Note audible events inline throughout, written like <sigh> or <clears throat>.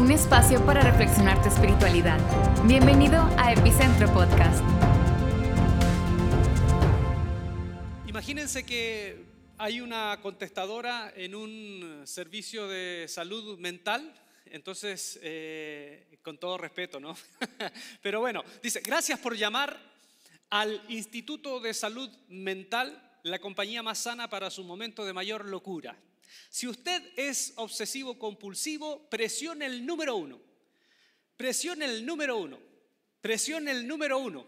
un espacio para reflexionar tu espiritualidad. Bienvenido a Epicentro Podcast. Imagínense que hay una contestadora en un servicio de salud mental, entonces, eh, con todo respeto, ¿no? <laughs> Pero bueno, dice, gracias por llamar al Instituto de Salud Mental, la compañía más sana para su momento de mayor locura. Si usted es obsesivo compulsivo, presione el número uno. Presione el número uno. Presione el número uno.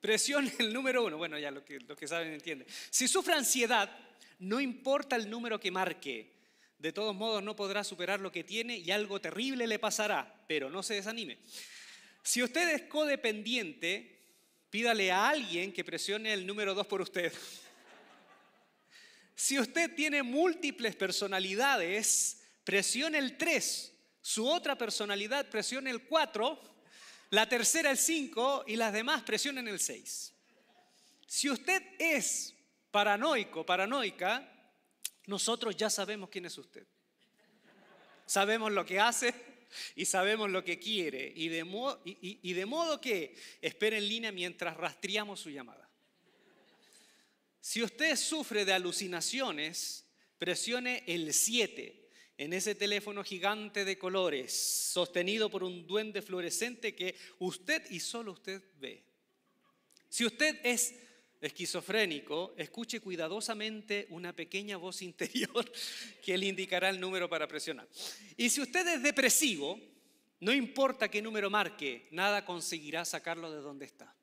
Presione el número uno. Bueno, ya lo que, lo que saben entiende. Si sufre ansiedad, no importa el número que marque. De todos modos, no podrá superar lo que tiene y algo terrible le pasará, pero no se desanime. Si usted es codependiente, pídale a alguien que presione el número dos por usted. <laughs> Si usted tiene múltiples personalidades, presione el 3. Su otra personalidad presione el 4. La tercera el 5 y las demás presionen el 6. Si usted es paranoico, paranoica, nosotros ya sabemos quién es usted. Sabemos lo que hace y sabemos lo que quiere. Y de, y de modo que espere en línea mientras rastreamos su llamada. Si usted sufre de alucinaciones, presione el 7 en ese teléfono gigante de colores, sostenido por un duende fluorescente que usted y solo usted ve. Si usted es esquizofrénico, escuche cuidadosamente una pequeña voz interior <laughs> que le indicará el número para presionar. Y si usted es depresivo, no importa qué número marque, nada conseguirá sacarlo de donde está.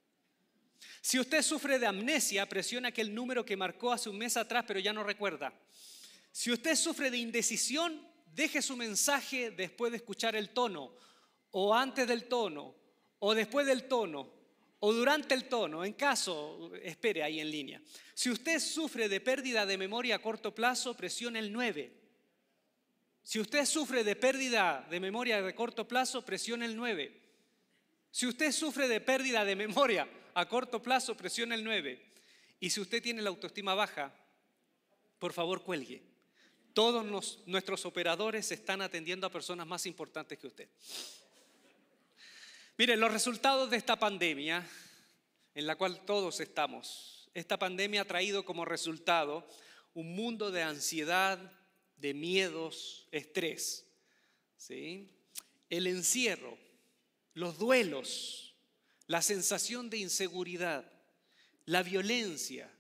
Si usted sufre de amnesia, presiona aquel número que marcó hace un mes atrás, pero ya no recuerda. Si usted sufre de indecisión, deje su mensaje después de escuchar el tono, o antes del tono, o después del tono, o durante el tono. En caso, espere ahí en línea. Si usted sufre de pérdida de memoria a corto plazo, presione el 9. Si usted sufre de pérdida de memoria de corto plazo, presione el 9. Si usted sufre de pérdida de memoria a corto plazo, presione el 9. Y si usted tiene la autoestima baja, por favor cuelgue. Todos nuestros operadores están atendiendo a personas más importantes que usted. Miren, los resultados de esta pandemia, en la cual todos estamos, esta pandemia ha traído como resultado un mundo de ansiedad, de miedos, estrés. ¿sí? El encierro, los duelos, la sensación de inseguridad, la violencia,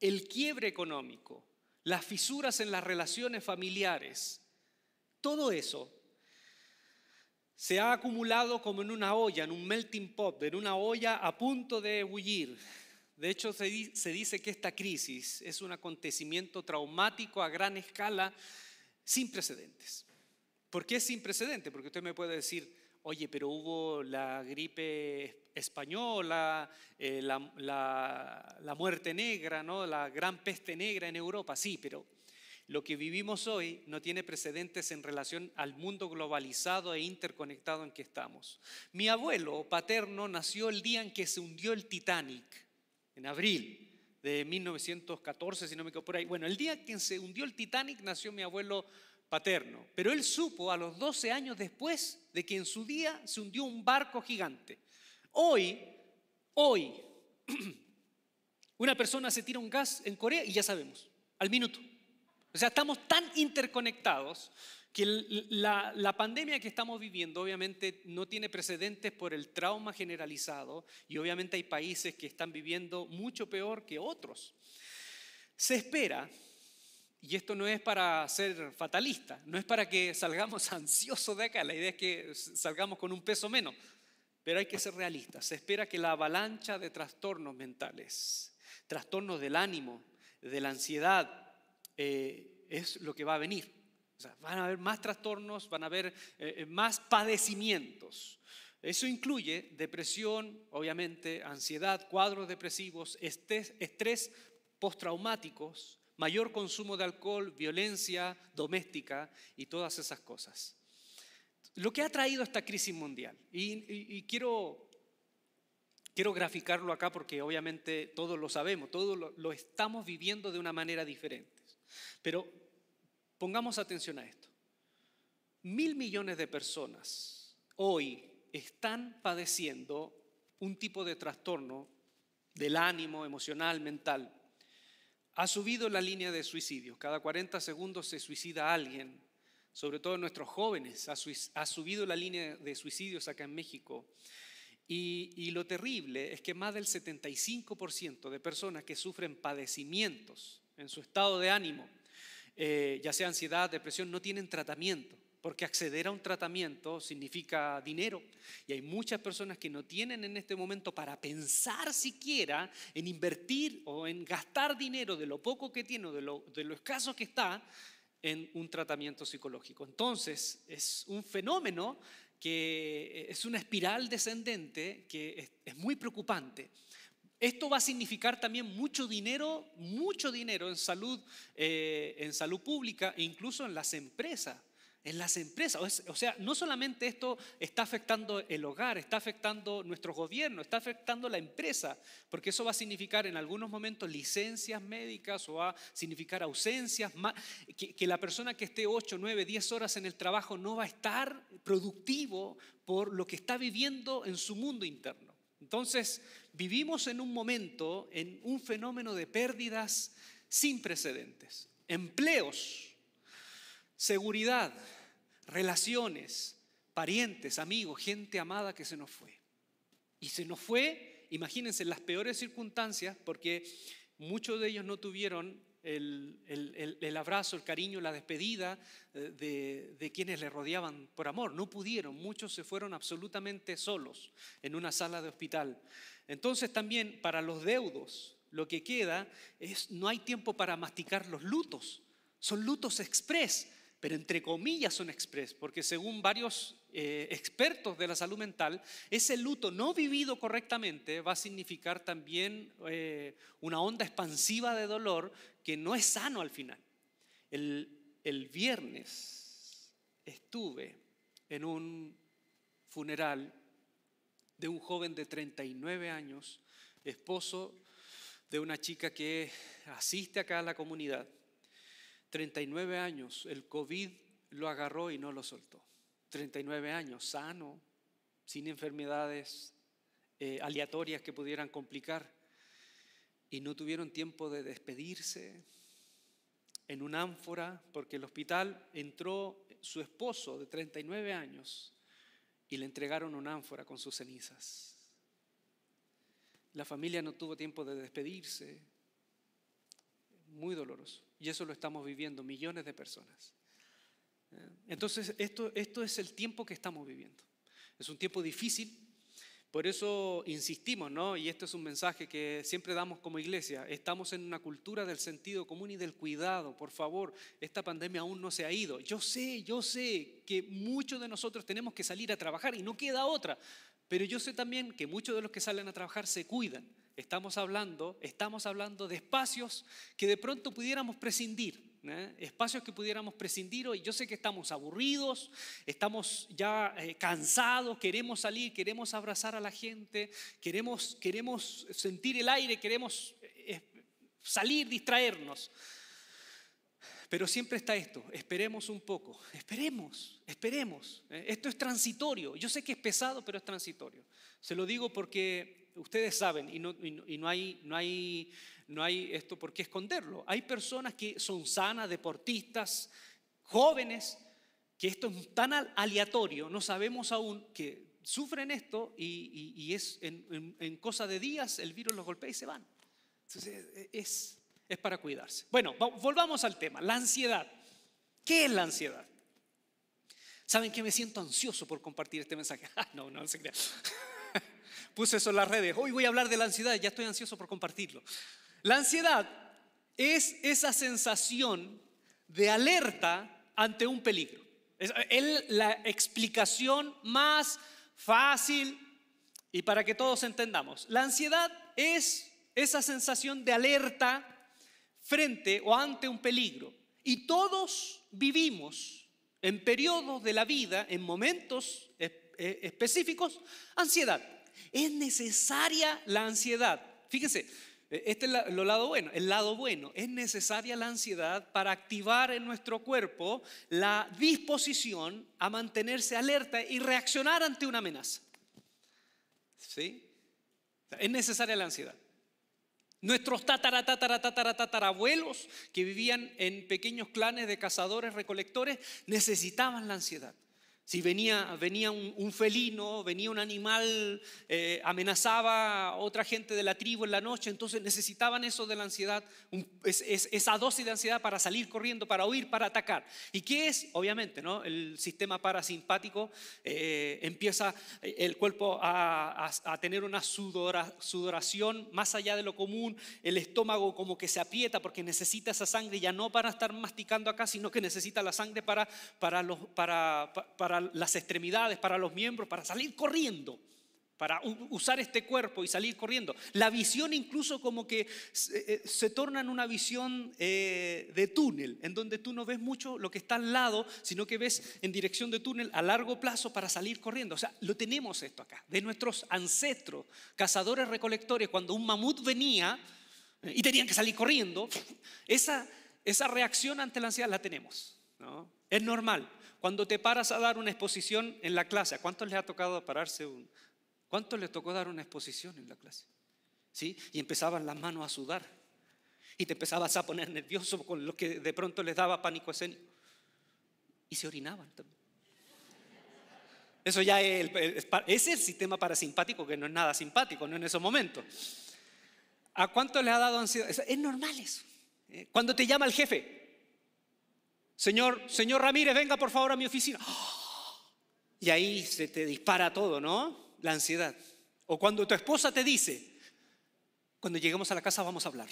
el quiebre económico, las fisuras en las relaciones familiares, todo eso se ha acumulado como en una olla, en un melting pot, en una olla a punto de ebullir. De hecho, se, dice que esta crisis es un acontecimiento traumático a gran escala sin precedentes. ¿Por qué sin precedentes? Porque usted me puede decir, oye, pero hubo la gripe española, eh, la, muerte negra, ¿no? la gran peste negra en Europa, sí, pero lo que vivimos hoy no tiene precedentes en relación al mundo globalizado e interconectado en que estamos. Mi abuelo paterno nació el día en que se hundió el Titanic, en abril de 1914, si no me equivoco por ahí. Bueno, el día en que se hundió el Titanic nació mi abuelo paterno. Pero él supo a los 12 años después de que en su día se hundió un barco gigante. Hoy, hoy, <clears throat> una persona se tira un gas en Corea y ya sabemos, al minuto. O sea, estamos tan interconectados que la, la, pandemia que estamos viviendo obviamente no tiene precedentes por el trauma generalizado y obviamente hay países que están viviendo mucho peor que otros. Se espera y esto no es para ser fatalista, no es para que salgamos <laughs> ansiosos de acá, la idea es que salgamos con un peso menos, pero hay que ser realistas. Se espera que la avalancha de trastornos mentales, trastornos del ánimo, de la ansiedad, eh, es lo que va a venir. van a haber más trastornos, van a haber eh, eh, más padecimientos. Eso incluye depresión, obviamente, ansiedad, cuadros depresivos, estrés, estrés postraumáticos, mayor consumo de alcohol, violencia doméstica y todas esas cosas. Lo que ha traído esta crisis mundial, y, quiero, quiero graficarlo acá porque obviamente todos lo sabemos, todos lo, lo estamos viviendo de una manera diferente, pero pongamos atención a esto. mil millones de personas hoy están padeciendo un tipo de trastorno del ánimo emocional, mental. Ha subido la línea de suicidios. Cada 40 segundos se suicida alguien, sobre todo nuestros jóvenes. Ha, subido la línea de suicidios acá en México. Y, lo terrible es que más del 75% de personas que sufren padecimientos en su estado de ánimo, eh, ya sea ansiedad, depresión, no tienen tratamiento porque acceder a un tratamiento significa dinero y hay muchas personas que no tienen en este momento para pensar siquiera en invertir o en gastar dinero de lo poco que tiene o de lo, de lo escaso que está en un tratamiento psicológico. Entonces es un fenómeno que es una espiral descendente que es, muy preocupante. Esto va a significar también mucho dinero, mucho dinero en salud, eh, en salud pública e incluso en las empresas en las empresas. O sea, no solamente esto está afectando el hogar, está afectando nuestro gobierno, está afectando la empresa, porque eso va a significar en algunos momentos licencias médicas o va a significar ausencias, que, que la persona que esté 8, 9, 10 horas en el trabajo no va a estar productivo por lo que está viviendo en su mundo interno. Entonces, vivimos en un momento, en un fenómeno de pérdidas sin precedentes. Empleos seguridad, relaciones, parientes, amigos, gente amada que se nos fue. Y se nos fue, imagínense, en las peores circunstancias, porque muchos de ellos no tuvieron el, abrazo, el cariño, la despedida eh, de, de, quienes le rodeaban por amor. No pudieron, muchos se fueron absolutamente solos en una sala de hospital. Entonces también para los deudos, lo que queda es, no hay tiempo para masticar los lutos. Son lutos express pero entre comillas son express, porque según varios eh, expertos de la salud mental, ese luto no vivido correctamente va a significar también eh, una onda expansiva de dolor que no es sano al final. El, el viernes estuve en un funeral de un joven de 39 años, esposo de una chica que asiste acá a la comunidad 39 años, el COVID lo agarró y no lo soltó. 39 años, sano, sin enfermedades eh, aleatorias que pudieran complicar. Y no tuvieron tiempo de despedirse en un ánfora, porque el hospital entró su esposo de 39 años y le entregaron un ánfora con sus cenizas. La familia no tuvo tiempo de despedirse, muy doloroso. Y eso lo estamos viviendo millones de personas. ¿Eh? Entonces, esto, esto es el tiempo que estamos viviendo. Es un tiempo difícil, por eso insistimos, ¿no? Y esto es un mensaje que siempre damos como iglesia. Estamos en una cultura del sentido común y del cuidado. Por favor, esta pandemia aún no se ha ido. Yo sé, yo sé que muchos de nosotros tenemos que salir a trabajar y no queda otra. Pero yo sé también que muchos de los que salen a trabajar se cuidan. Estamos hablando, estamos hablando de espacios que de pronto pudiéramos prescindir. ¿eh? espacios que pudiéramos prescindir hoy. Yo sé que estamos aburridos, estamos ya eh, cansados, queremos salir, queremos abrazar a la gente, queremos, queremos sentir el aire, queremos eh, salir, distraernos. Pero siempre está esto, esperemos un poco, esperemos, esperemos. Esto es transitorio, yo sé que es pesado, pero es transitorio. Se lo digo porque ustedes saben, y no, hay, no, hay, no hay esto por qué esconderlo, hay personas que son sanas, deportistas, jóvenes, que esto es tan aleatorio, no sabemos aún que sufren esto y, es en, cosa de días el virus los golpea y se van. Entonces es, es para cuidarse. Bueno, volvamos al tema, la ansiedad. ¿Qué es la ansiedad? ¿Saben que me siento ansioso por compartir este mensaje? <laughs> no, no, no se crea <laughs> puse eso en las redes. Hoy voy a hablar de la ansiedad, ya estoy ansioso por compartirlo. La ansiedad es esa sensación de alerta ante un peligro. Es la explicación más fácil y para que todos entendamos. La ansiedad es esa sensación de alerta frente o ante un peligro. Y todos vivimos en periodos de la vida, en momentos específicos, ansiedad. Es necesaria la ansiedad. Fíjense, Este es lo lado bueno. El lado bueno es necesaria la ansiedad para activar en nuestro cuerpo la disposición a mantenerse alerta y reaccionar ante una amenaza. ¿Sí? Es necesaria la ansiedad. Nuestros tatara, tatara, tatara, tatarabuelos que vivían en pequeños clanes de cazadores recolectores necesitaban la ansiedad. Si venía, venía un, felino, venía un animal, eh, amenazaba a otra gente de la tribu en la noche, entonces necesitaban eso de la ansiedad, esa dosis de ansiedad para salir corriendo, para huir, para atacar. ¿Y qué es? Obviamente, ¿no? El sistema parasimpático eh, empieza el cuerpo a, tener una sudoración más allá de lo común, el estómago como que se aprieta porque necesita esa sangre ya no para estar masticando acá, sino que necesita la sangre para, los, para, para las extremidades, para los miembros, para salir corriendo, para usar este cuerpo y salir corriendo. La visión incluso como que se, eh, torna en una visión eh, de túnel, en donde tú no ves mucho lo que está al lado, sino que ves en dirección de túnel a largo plazo para salir corriendo. O sea, lo tenemos esto acá, de nuestros ancestros, cazadores recolectores, cuando un mamut venía eh, y tenían que salir corriendo, esa, esa reacción ante la ansiedad la tenemos. ¿no? Es normal. Cuando te paras a dar una exposición en la clase, ¿a cuántos les ha tocado pararse? Un, ¿Cuántos les tocó dar una exposición en la clase? ¿Sí? Y empezaban las manos a sudar. Y te empezabas a poner nervioso con lo que de pronto les daba pánico escénico. Y se orinaban también. Eso ya es el, sistema parasimpático que no es nada simpático, no en esos momentos. ¿A cuánto les ha dado ansiedad? Es normal eso. ¿eh? Cuando te llama el jefe, Señor, señor Ramírez, venga por favor a mi oficina. Y ahí se te dispara todo, ¿no? La ansiedad. O cuando tu esposa te dice, cuando lleguemos a la casa vamos a hablar.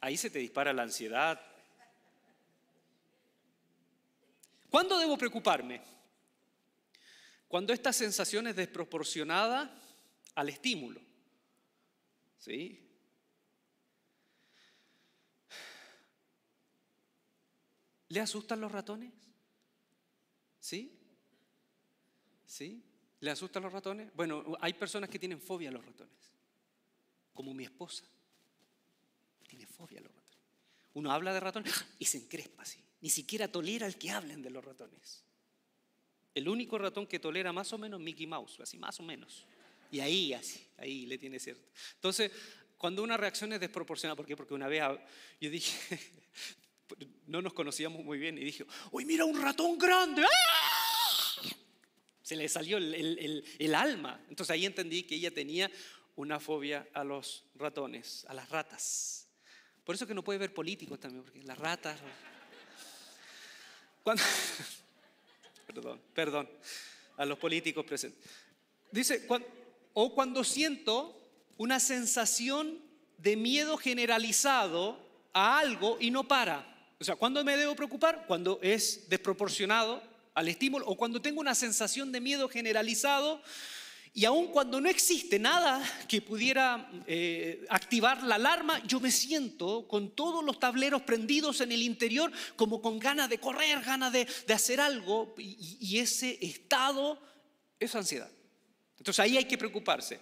Ahí se te dispara la ansiedad. ¿Cuándo debo preocuparme? Cuando esta sensación es desproporcionada al estímulo. ¿Sí? ¿Le asustan los ratones? ¿Sí? ¿Sí? ¿Le asustan los ratones? Bueno, hay personas que tienen fobia a los ratones, como mi esposa. Tiene fobia a los ratones. Uno habla de ratones y se encrespa así. Ni siquiera tolera el que hablen de los ratones. El único ratón que tolera más o menos Mickey Mouse, así más o menos. Y ahí, así, ahí le tiene cierto. Entonces, cuando una reacción es desproporcionada, ¿por qué? Porque una vez yo dije, <laughs> no nos conocíamos muy bien y dije, ¡Uy, mira un ratón grande! ¡Ah! Se le salió el, alma. Entonces ahí entendí que ella tenía una fobia a los ratones, a las ratas. Por eso que no puede ver políticos también, porque las ratas... <laughs> perdón, perdón, a los políticos presentes. Dice, o cuando siento una sensación de miedo generalizado a algo y no para. O sea, ¿cuándo me debo preocupar? Cuando es desproporcionado al estímulo o cuando tengo una sensación de miedo generalizado y aun cuando no existe nada que pudiera eh, activar la alarma, yo me siento con todos los tableros prendidos en el interior, como con ganas de correr, ganas de, hacer algo, y ese estado es ansiedad. Entonces ahí hay que preocuparse.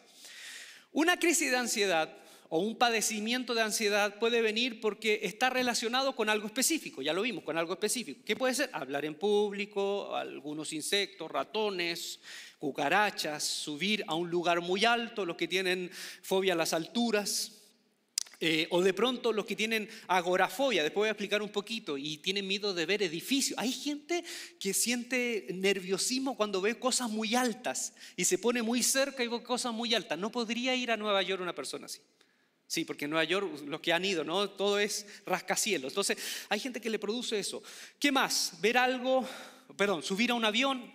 Una crisis de ansiedad o un padecimiento de ansiedad puede venir porque está relacionado con algo específico, ya lo vimos, con algo específico. ¿Qué puede ser? Hablar en público, algunos insectos, ratones, cucarachas, subir a un lugar muy alto, los que tienen fobia a las alturas. Eh, o de pronto los que tienen agorafobia, después voy a explicar un poquito, y tienen miedo de ver edificios. Hay gente que siente nerviosismo cuando ve cosas muy altas y se pone muy cerca y ve cosas muy altas. No podría ir a Nueva York una persona así. Sí, porque en Nueva York los que han ido, ¿no? Todo es rascacielos. Entonces, hay gente que le produce eso. ¿Qué más? Ver algo, perdón, subir a un avión.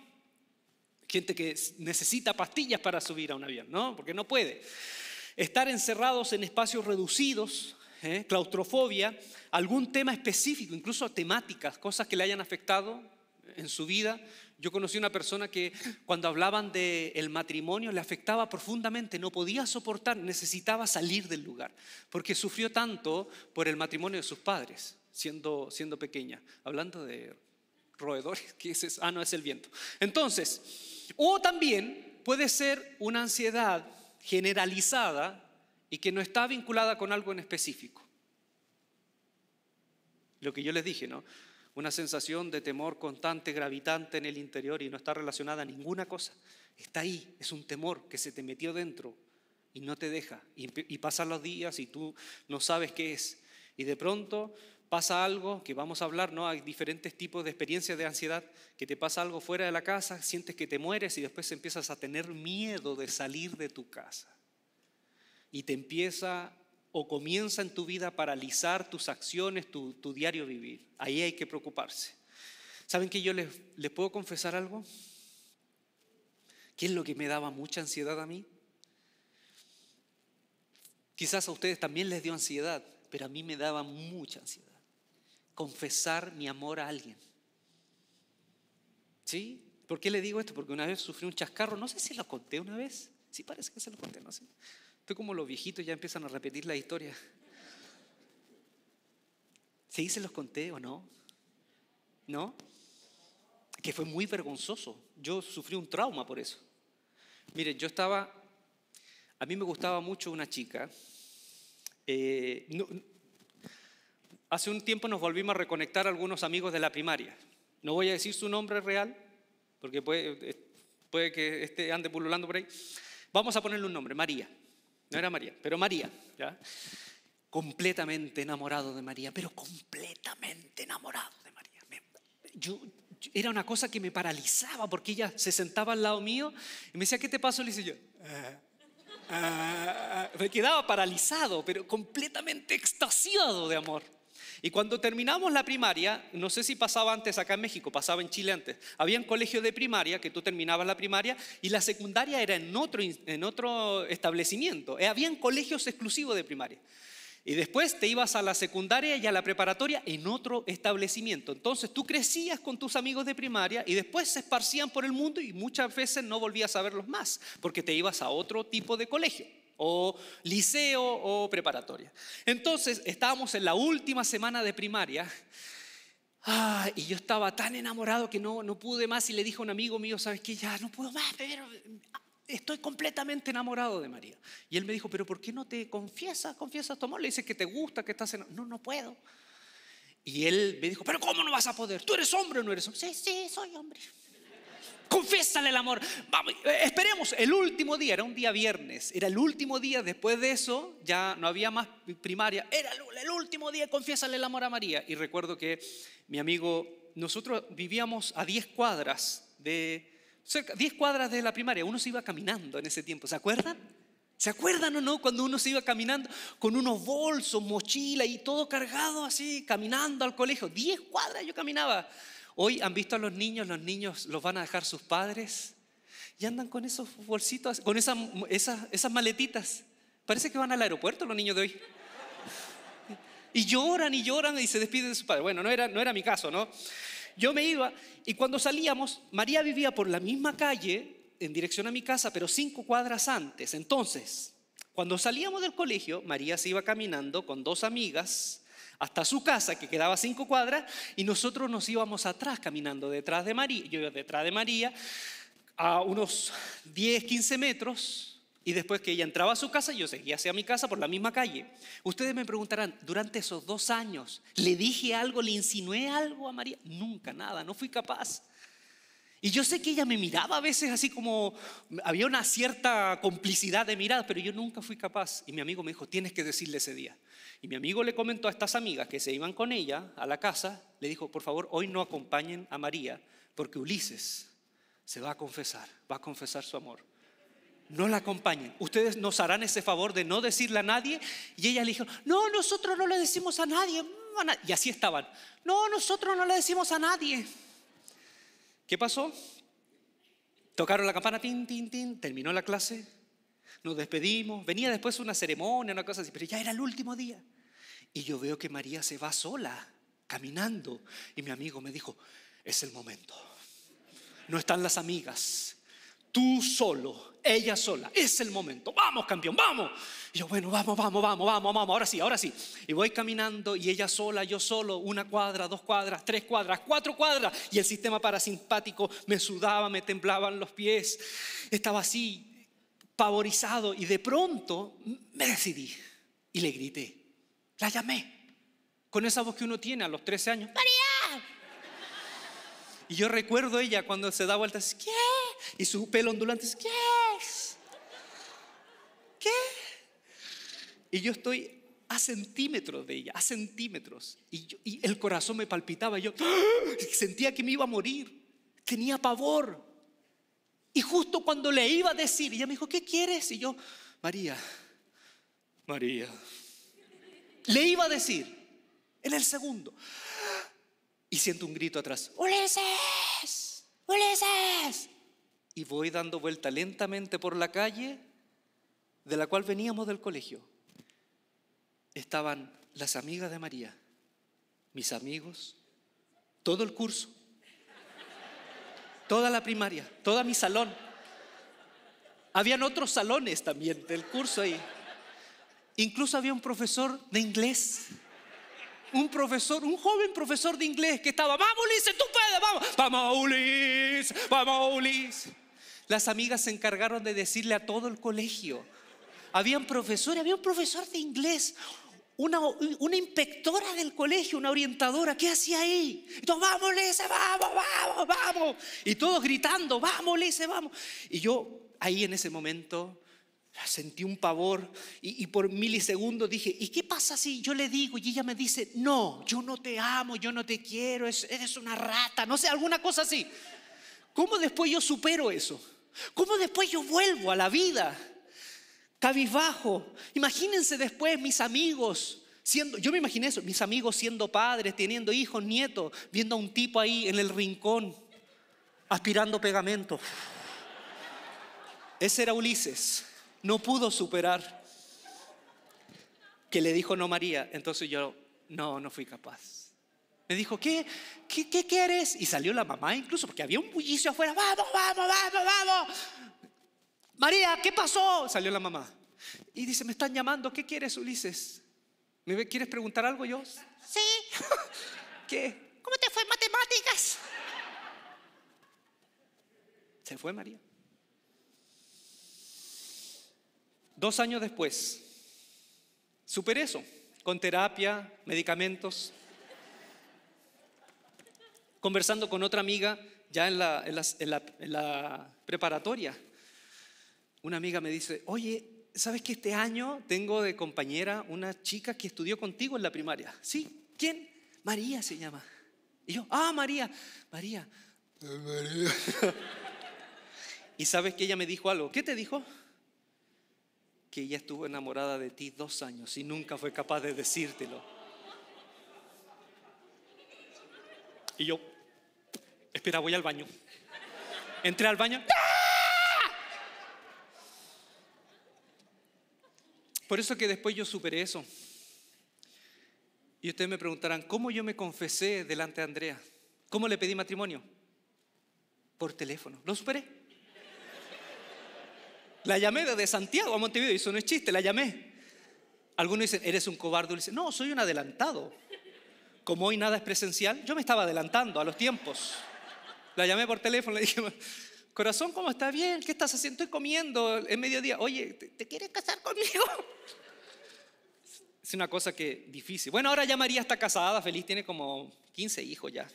Gente que necesita pastillas para subir a un avión, ¿no? Porque no puede. Estar encerrados en espacios reducidos, ¿eh? claustrofobia, algún tema específico, incluso temáticas, cosas que le hayan afectado en su vida. Yo conocí una persona que cuando hablaban del matrimonio le afectaba profundamente, no podía soportar, necesitaba salir del lugar, porque sufrió tanto por el matrimonio de sus padres, siendo, siendo pequeña. Hablando de roedores, <laughs> que es, ah, no, es el viento. Entonces, o también puede ser una ansiedad generalizada y que no está vinculada con algo en específico. Lo que yo les dije, ¿no? Una sensación de temor constante, gravitante en el interior y no está relacionada a ninguna cosa. Está ahí, es un temor que se te metió dentro y no te deja. Y, y pasan los días y tú no sabes qué es. Y de pronto pasa algo, que vamos a hablar, ¿no? Hay diferentes tipos de experiencias de ansiedad, que te pasa algo fuera de la casa, sientes que te mueres y después empiezas a tener miedo de salir de tu casa. Y te empieza o comienza en tu vida a paralizar tus acciones, tu, diario vivir. Ahí hay que preocuparse. ¿Saben que yo les, puedo confesar algo? ¿Qué es lo que me daba mucha ansiedad a mí? Quizás a ustedes también les dio ansiedad, pero a mí me daba mucha ansiedad confesar mi amor a alguien. ¿Sí? ¿Por qué le digo esto? Porque una vez sufrí un chascarro, no sé si lo conté una vez, sí parece que se lo conté, no sé. Como los viejitos ya empiezan a repetir la historia. ¿Sí se los conté o no? ¿No? Que fue muy vergonzoso. Yo sufrí un trauma por eso. Mire, yo estaba, a mí me gustaba mucho una chica. Eh, Hace un tiempo nos volvimos a reconectar algunos amigos de la primaria. No voy a decir su nombre real, porque puede, eh, puede que esté ande pululando por ahí. Vamos a ponerle un nombre, María. No era María, pero María. ¿ya? Completamente enamorado de María, pero completamente enamorado de María. Yo, era una cosa que me paralizaba porque ella se sentaba al lado mío y me decía, ¿qué te pasó? Le decía yo, ah, ah, ah". me quedaba paralizado, pero completamente extasiado de amor. Y cuando terminamos la primaria, no sé si pasaba antes acá en México, pasaba en Chile antes, había un colegio de primaria que tú terminabas la primaria y la secundaria era en otro, en otro establecimiento. Eh, habían colegios exclusivos de primaria. Y después te ibas a la secundaria y a la preparatoria en otro establecimiento. Entonces tú crecías con tus amigos de primaria y después se esparcían por el mundo y muchas veces no volvías a verlos más porque te ibas a otro tipo de colegio o liceo o preparatoria. Entonces estábamos en la última semana de primaria y yo estaba tan enamorado que no, no pude más y le dije a un amigo mío, ¿sabes qué? Ya no puedo más, pero estoy completamente enamorado de María. Y él me dijo, pero ¿por qué no te confiesas? Confiesas tu amor. Le dice que te gusta, que estás enamorado. No, no puedo. Y él me dijo, pero ¿cómo no vas a poder? ¿Tú eres hombre o no eres hombre? Sí, sí, soy hombre. Confiésale el amor. Vamos, eh, esperemos, el último día, era un día viernes, era el último día, después de eso ya no había más primaria, era el último día, confiésale el amor a María. Y recuerdo que mi amigo, nosotros vivíamos a 10 cuadras de, cerca, 10 cuadras de la primaria, uno se iba caminando en ese tiempo, ¿se acuerdan? ¿Se acuerdan o no cuando uno se iba caminando con unos bolsos, mochila y todo cargado así, caminando al colegio? 10 cuadras yo caminaba. Hoy han visto a los niños, los niños los van a dejar sus padres y andan con esos bolsitos, con esas, maletitas. Parece que van al aeropuerto los niños de hoy. Y lloran y lloran y se despiden de sus padres. Bueno, no era mi caso, ¿no? Yo me iba y cuando salíamos, María vivía por la misma calle en dirección a mi casa, pero cinco cuadras antes. Entonces, cuando salíamos del colegio, María se iba caminando con dos amigas hasta su casa, que quedaba cinco cuadras, y nosotros nos íbamos atrás caminando detrás de María, yo detrás de María, a unos 10, 15 metros, y después que ella entraba a su casa, yo seguía hacia mi casa por la misma calle. Ustedes me preguntarán, durante esos dos años, ¿le dije algo, le insinué algo a María? Nunca, nada, no fui capaz. Y yo sé que ella me miraba a veces así como, había una cierta complicidad de mirada, pero yo nunca fui capaz. Y mi amigo me dijo, tienes que decirle ese día. Y mi amigo le comentó a estas amigas que se iban con ella a la casa, le dijo, por favor, hoy no acompañen a María, porque Ulises se va a confesar, va a confesar su amor. No la acompañen. Ustedes nos harán ese favor de no decirle a nadie. Y ella le dijo, no, nosotros no le decimos a nadie. Y así estaban. No, nosotros no le decimos a nadie. ¿Qué pasó? Tocaron la campana, tin, tin, tin, terminó la clase, nos despedimos, venía después una ceremonia, una cosa así, pero ya era el último día. Y yo veo que María se va sola, caminando, y mi amigo me dijo, es el momento. No están las amigas, tú solo, ella sola, es el momento, vamos campeón, vamos. Y yo, bueno, vamos, vamos, vamos, vamos, vamos, ahora sí, ahora sí. Y voy caminando y ella sola, yo solo, una cuadra, dos cuadras, tres cuadras, cuatro cuadras. Y el sistema parasimpático me sudaba, me temblaban los pies. Estaba así, pavorizado y de pronto me decidí y le grité. La llamé con esa voz que uno tiene a los 13 años. ¡María! Y yo recuerdo ella cuando se da vueltas, ¿qué? Y su pelo ondulante, ¿qué? ¿Qué? Y yo estoy a centímetros de ella, a centímetros. Y, el corazón me palpitaba. Y yo ¡ah! sentía que me iba a morir. Tenía pavor. Y justo cuando le iba a decir, ella me dijo, ¿qué quieres? Y yo, María, María. Le iba a decir en el segundo. Y siento un grito atrás, Ulises, Ulises. Y voy dando vuelta lentamente por la calle de la cual veníamos del colegio. Estaban las amigas de María, mis amigos, todo el curso, toda la primaria, todo mi salón. Habían otros salones también del curso ahí. Incluso había un profesor de inglés. Un profesor, un joven profesor de inglés que estaba, vamos Ulises, tú puedes, vamos, vamos Ulises, vamos Ulises. Las amigas se encargaron de decirle a todo el colegio. Habían profesores, había un profesor de inglés, una, una, inspectora del colegio, una orientadora, ¿qué hacía ahí? Y todos, vamos, Ulises, vamos, vamos, vamos. Y todos gritando, vamos, Ulises, vamos. Y yo ahí en ese momento Sentí un pavor y, por milisegundos dije, ¿y qué pasa si yo le digo y ella me dice, no, yo no te amo, yo no te quiero, eres una rata, no sé, alguna cosa así? ¿Cómo después yo supero eso? ¿Cómo después yo vuelvo a la vida? Cabizbajo. Imagínense después mis amigos siendo, yo me imaginé eso, mis amigos siendo padres, teniendo hijos, nietos, viendo a un tipo ahí en el rincón, aspirando pegamento. Ese era Ulises no pudo superar que le dijo no María. Entonces yo, no, no fui capaz. Me dijo, ¿qué? ¿Qué, qué? Y salió la mamá incluso, porque había un bullicio afuera. Vamos, vamos, vamos, vamos. María, ¿qué pasó? Salió la mamá. Y dice, me están llamando, ¿qué quieres, Ulises? ¿Me quieres preguntar algo yo? Sí. <laughs> ¿Qué? ¿Cómo te fue en matemáticas? Se fue María. Dos años después, superé eso, con terapia, medicamentos, conversando con otra amiga ya en la, en la preparatoria. Una amiga me dice, oye, ¿sabes que este año tengo de compañera una chica que estudió contigo en la primaria? Sí, ¿quién? María se llama. Y yo, ah, María, María. María. <laughs> y sabes que ella me dijo algo. ¿Qué te dijo? que ella estuvo enamorada de ti dos años y nunca fue capaz de decírtelo. Y yo, espera, voy al baño. Entré al baño. Por eso que después yo superé eso. Y ustedes me preguntarán, ¿cómo yo me confesé delante de Andrea? ¿Cómo le pedí matrimonio? Por teléfono. Lo superé. La llamé desde Santiago a Montevideo, y eso no es chiste, la llamé. Algunos dicen, eres un cobarde. Dicen, no, soy un adelantado. Como hoy nada es presencial, yo me estaba adelantando a los tiempos. La llamé por teléfono, le dije, corazón, ¿cómo está bien? ¿Qué estás haciendo? Estoy comiendo en mediodía. Oye, ¿te, quieres casar conmigo? <laughs> Es una cosa que difícil. Bueno, ahora ya María está casada, feliz, tiene como 15 hijos ya.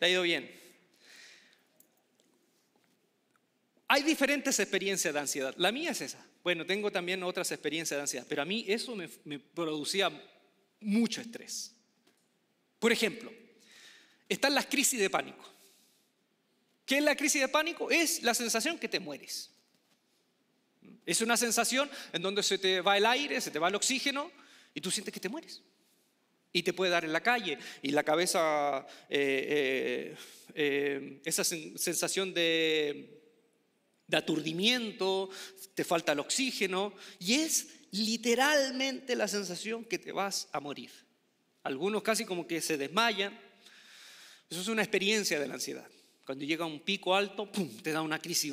Le ha ido bien. Hay diferentes experiencias de ansiedad. La mía es esa. Bueno, tengo también otras experiencias de ansiedad, pero a mí eso me, producía mucho estrés. Por ejemplo, están las crisis de pánico. ¿Qué es la crisis de pánico? Es la sensación que te mueres. Es una sensación en donde se te va el aire, se te va el oxígeno y tú sientes que te mueres. Y te puede dar en la calle y la cabeza, eh, eh, eh, esa sensación de de aturdimiento, te falta el oxígeno y es literalmente la sensación que te vas a morir. Algunos casi como que se desmayan. Eso es una experiencia de la ansiedad. Cuando llega un pico alto, ¡pum! te da una crisis,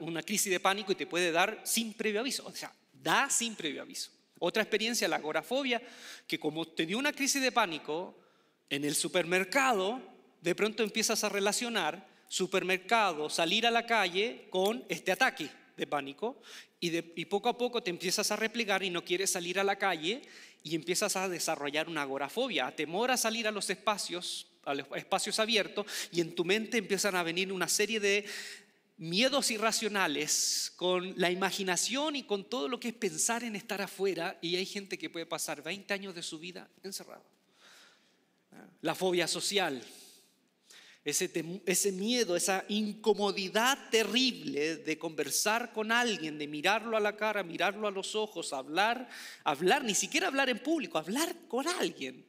una crisis de pánico y te puede dar sin previo aviso. O sea, da sin previo aviso. Otra experiencia, la agorafobia, que como te dio una crisis de pánico, en el supermercado, de pronto empiezas a relacionar supermercado, salir a la calle con este ataque de pánico y, de- y poco a poco te empiezas a replegar y no quieres salir a la calle y empiezas a desarrollar una agorafobia, a temor a salir a los espacios, a espacios abiertos y en tu mente empiezan a venir una serie de miedos irracionales con la imaginación y con todo lo que es pensar en estar afuera y hay gente que puede pasar 20 años de su vida encerrado. La fobia social, ese, ese miedo, esa incomodidad terrible de conversar con alguien, de mirarlo a la cara, mirarlo a los ojos, hablar, hablar, ni siquiera hablar en público, hablar con alguien.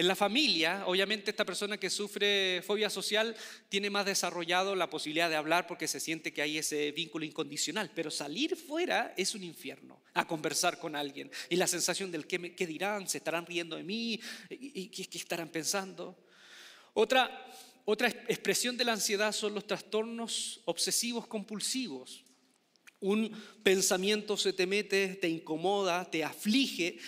En la familia, obviamente esta persona que sufre fobia social tiene más desarrollado la posibilidad de hablar porque se siente que hay ese vínculo incondicional, pero salir fuera es un infierno, a conversar con alguien y la sensación del qué, me- dirán, se estarán riendo de mí y, qué, qué estarán pensando. Otra, otra es- expresión de la ansiedad son los trastornos obsesivos compulsivos. Un pensamiento se te mete, te incomoda, te aflige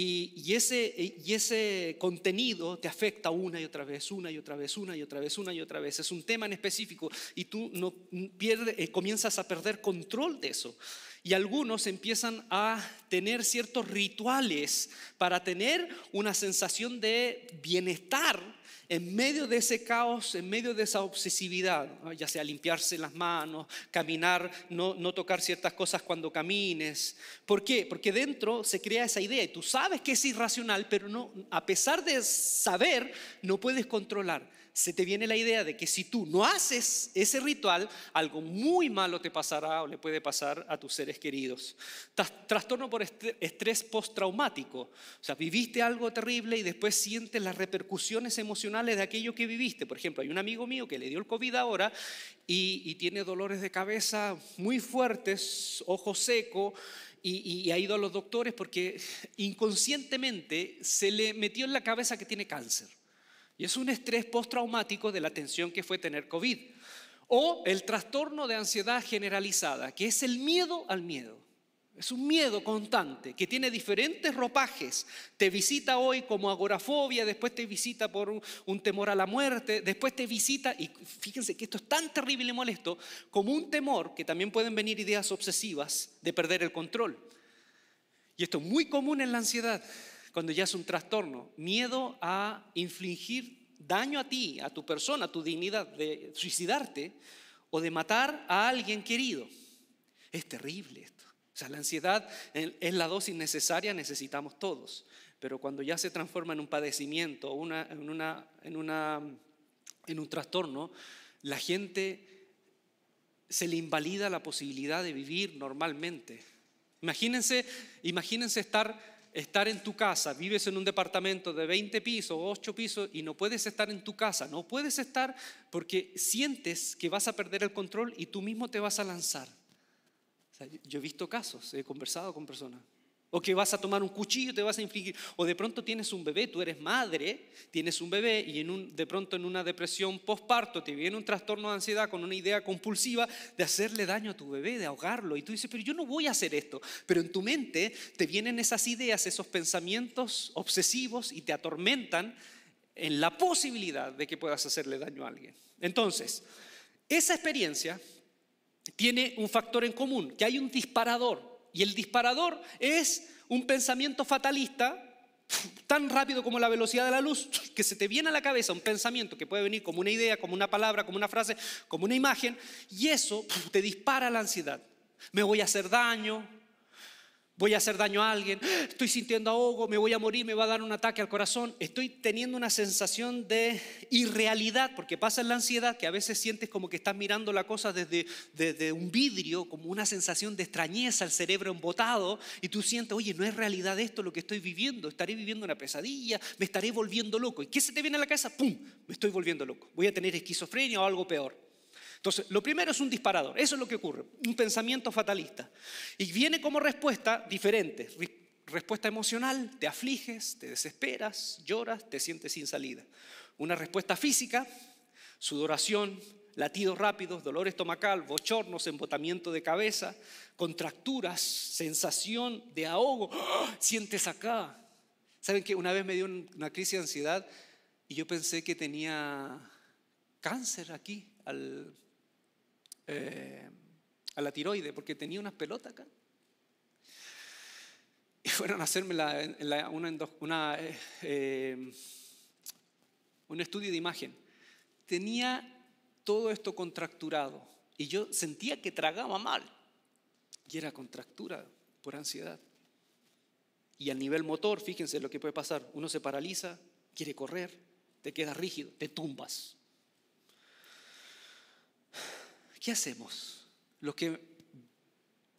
y, ese, y ese contenido te afecta una y otra vez, una y otra vez, una y otra vez, una y otra vez. Es un tema en específico y tú no pierdes, eh, comienzas a perder control de eso. Y algunos empiezan a tener ciertos rituales para tener una sensación de bienestar en medio de ese caos, en medio de esa obsesividad, ya sea limpiarse las manos, caminar, no, no tocar ciertas cosas cuando camines. ¿Por qué? Porque dentro se crea esa idea y tú sabes que es irracional, pero no, a pesar de saber, no puedes controlar. Se te viene la idea de que si tú no haces ese ritual, algo muy malo te pasará o le puede pasar a tus seres queridos. Tras- Trastorno por estrés postraumático. O sea, viviste algo terrible y después sientes las repercusiones emocionales de aquello que viviste. Por ejemplo, hay un amigo mío que le dio el COVID ahora y, tiene dolores de cabeza muy fuertes, ojo seco. Y ha ido a los doctores porque inconscientemente se le metió en la cabeza que tiene cáncer. Y es un estrés postraumático de la tensión que fue tener COVID. O el trastorno de ansiedad generalizada, que es el miedo al miedo. Es un miedo constante que tiene diferentes ropajes. Te visita hoy como agorafobia, después te visita por un, temor a la muerte, después te visita, y fíjense que esto es tan terrible y molesto, como un temor, que también pueden venir ideas obsesivas de perder el control. Y esto es muy común en la ansiedad, cuando ya es un trastorno. Miedo a infligir daño a ti, a tu persona, a tu dignidad, de suicidarte o de matar a alguien querido. Es terrible esto. O sea, la ansiedad es la dosis necesaria, necesitamos todos. Pero cuando ya se transforma en un padecimiento, en, una, en, una, en un trastorno, la gente se le invalida la posibilidad de vivir normalmente. Imagínense, imagínense estar, estar en tu casa, vives en un departamento de 20 pisos o 8 pisos y no puedes estar en tu casa, no puedes estar porque sientes que vas a perder el control y tú mismo te vas a lanzar. Yo he visto casos, he conversado con personas. O que vas a tomar un cuchillo, te vas a infligir. O de pronto tienes un bebé, tú eres madre, tienes un bebé y de pronto en una depresión postparto te viene un trastorno de ansiedad con una idea compulsiva de hacerle daño a tu bebé, de ahogarlo. Y tú dices, pero yo no voy a hacer esto. Pero en tu mente te vienen esas ideas, esos pensamientos obsesivos y te atormentan en la posibilidad de que puedas hacerle daño a alguien. Entonces, esa experiencia tiene un factor en común, que hay un disparador. Y el disparador es un pensamiento fatalista tan rápido como la velocidad de la luz, que se te viene a la cabeza un pensamiento que puede venir como una idea, como una palabra, como una frase, como una imagen, y eso te dispara la ansiedad. Me voy a hacer daño, voy a hacer daño a alguien, estoy sintiendo ahogo, me voy a morir, me va a dar un ataque al corazón, estoy teniendo una sensación de irrealidad, porque pasa en la ansiedad que a veces sientes como que estás mirando la cosa desde, desde un vidrio, como una sensación de extrañeza, el cerebro embotado, y tú sientes, oye, no es realidad esto lo que estoy viviendo, estaré viviendo una pesadilla, me estaré volviendo loco. ¿Y qué se te viene a la cabeza? ¡Pum! Me estoy volviendo loco, voy a tener esquizofrenia o algo peor. Entonces, lo primero es un disparador, eso es lo que ocurre, un pensamiento fatalista. Y viene como respuesta diferente, respuesta emocional, te afliges, te desesperas, lloras, te sientes sin salida. Una respuesta física, sudoración, latidos rápidos, dolor estomacal, bochornos, embotamiento de cabeza, contracturas, sensación de ahogo, ¡Ah! sientes acá. ¿Saben que una vez me dio una crisis de ansiedad y yo pensé que tenía cáncer aquí al, eh, a la tiroide porque tenía unas pelotas acá. Y fueron a hacerme una, eh, eh, un estudio de imagen. Tenía todo esto contracturado y yo sentía que tragaba mal. Y era contractura por ansiedad. Y a nivel motor, fíjense lo que puede pasar. Uno se paraliza, quiere correr, te quedas rígido, te tumbas. ¿Qué hacemos? Los que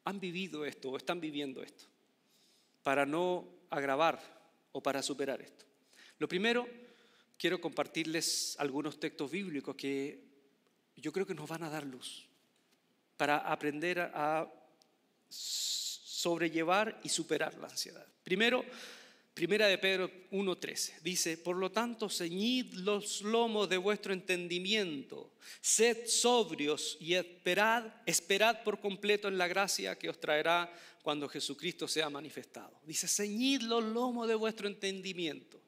han vivido esto o están viviendo esto, para no agravar o para superar esto. Lo primero, quiero compartirles algunos textos bíblicos que yo creo que nos van a dar luz para aprender a sobrellevar y superar la ansiedad. Primero, Primera de Pedro 1.13 dice, por lo tanto, ceñid los lomos de vuestro entendimiento, sed sobrios y esperad, esperad por completo en la gracia que os traerá cuando Jesucristo sea manifestado. Dice, ceñid los lomos de vuestro entendimiento.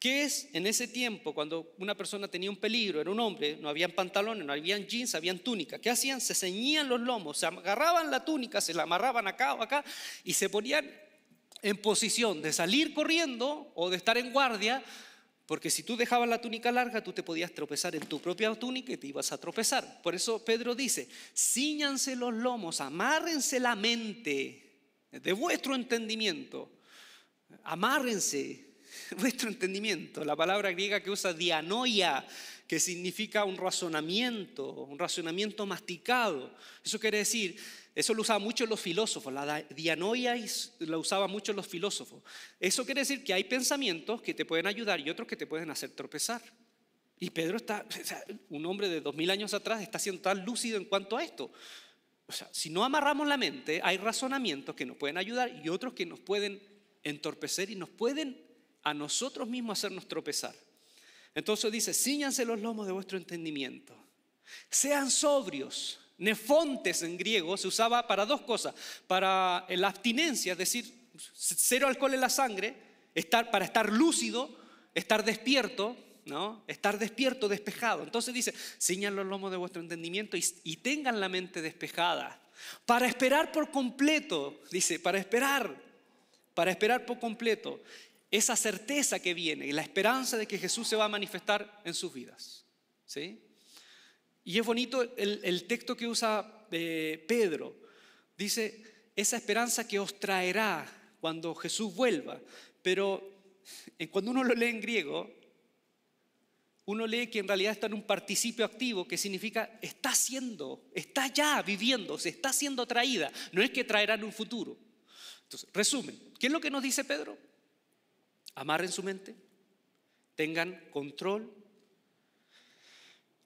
¿Qué es en ese tiempo cuando una persona tenía un peligro, era un hombre, no habían pantalones, no habían jeans, habían túnicas? ¿Qué hacían? Se ceñían los lomos, se agarraban la túnica, se la amarraban acá o acá y se ponían en posición de salir corriendo o de estar en guardia, porque si tú dejabas la túnica larga, tú te podías tropezar en tu propia túnica y te ibas a tropezar. Por eso Pedro dice, ciñanse los lomos, amárrense la mente de vuestro entendimiento, amárrense <laughs> vuestro entendimiento. La palabra griega que usa dianoia, que significa un razonamiento, un razonamiento masticado. Eso quiere decir, eso lo usaban mucho los filósofos, la dianoia lo usaban mucho los filósofos. Eso quiere decir que hay pensamientos que te pueden ayudar y otros que te pueden hacer tropezar. Y Pedro está, un hombre de dos mil años atrás, está siendo tan lúcido en cuanto a esto. O sea, si no amarramos la mente, hay razonamientos que nos pueden ayudar y otros que nos pueden entorpecer y nos pueden a nosotros mismos hacernos tropezar. Entonces dice, ciñanse los lomos de vuestro entendimiento. Sean sobrios. Nefontes en griego se usaba para dos cosas. Para la abstinencia, es decir, cero alcohol en la sangre, estar, para estar lúcido, estar despierto, ¿no? Estar despierto, despejado. Entonces dice, ciñan los lomos de vuestro entendimiento y tengan la mente despejada. Para esperar por completo, dice, para esperar, para esperar por completo esa certeza que viene y la esperanza de que Jesús se va a manifestar en sus vidas. ¿sí? Y es bonito el, texto que usa eh, Pedro. Dice, esa esperanza que os traerá cuando Jesús vuelva. Pero eh, cuando uno lo lee en griego, uno lee que en realidad está en un participio activo que significa está siendo, está ya viviendo, se está siendo traída. No es que traerá en un futuro. Entonces, resumen, ¿qué es lo que nos dice Pedro? Amarren su mente, tengan control,